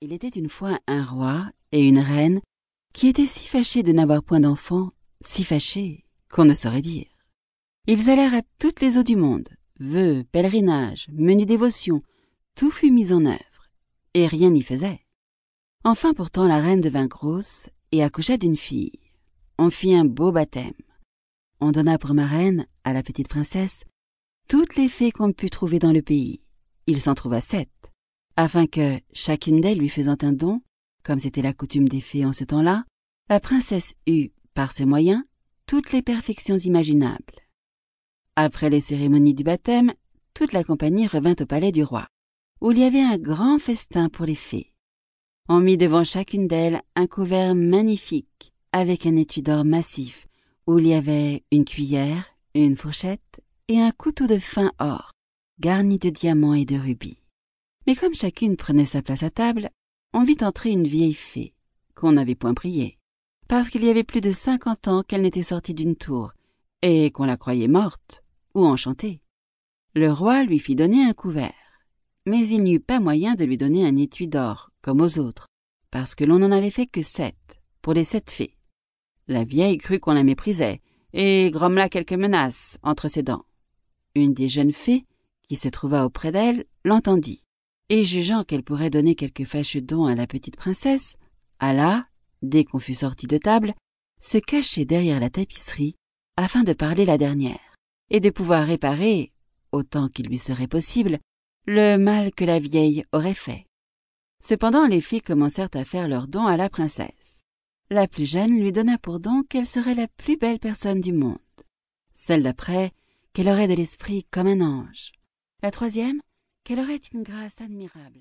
Il était une fois un roi et une reine qui étaient si fâchés de n'avoir point d'enfants, si fâchés qu'on ne saurait dire. Ils allèrent à toutes les eaux du monde, vœux, pèlerinages, menus dévotions, tout fut mis en œuvre, et rien n'y faisait. Enfin pourtant la reine devint grosse et accoucha d'une fille. On fit un beau baptême. On donna pour marraine à la petite princesse toutes les fées qu'on put trouver dans le pays. Il s'en trouva sept afin que, chacune d'elles lui faisant un don, comme c'était la coutume des fées en ce temps-là, la princesse eut, par ce moyen, toutes les perfections imaginables. Après les cérémonies du baptême, toute la compagnie revint au palais du roi, où il y avait un grand festin pour les fées. On mit devant chacune d'elles un couvert magnifique, avec un étui d'or massif, où il y avait une cuillère, une fourchette et un couteau de fin or, garni de diamants et de rubis. Mais comme chacune prenait sa place à table, on vit entrer une vieille fée, qu'on n'avait point priée, parce qu'il y avait plus de cinquante ans qu'elle n'était sortie d'une tour, et qu'on la croyait morte ou enchantée. Le roi lui fit donner un couvert, mais il n'y eut pas moyen de lui donner un étui d'or, comme aux autres, parce que l'on n'en avait fait que sept, pour les sept fées. La vieille crut qu'on la méprisait, et grommela quelques menaces entre ses dents. Une des jeunes fées, qui se trouva auprès d'elle, l'entendit et jugeant qu'elle pourrait donner quelque fâcheux don à la petite princesse, alla, dès qu'on fut sorti de table, se cacher derrière la tapisserie afin de parler la dernière, et de pouvoir réparer, autant qu'il lui serait possible, le mal que la vieille aurait fait. Cependant les filles commencèrent à faire leur don à la princesse. La plus jeune lui donna pour don qu'elle serait la plus belle personne du monde. Celle d'après, qu'elle aurait de l'esprit comme un ange. La troisième, qu'elle aurait une grâce admirable.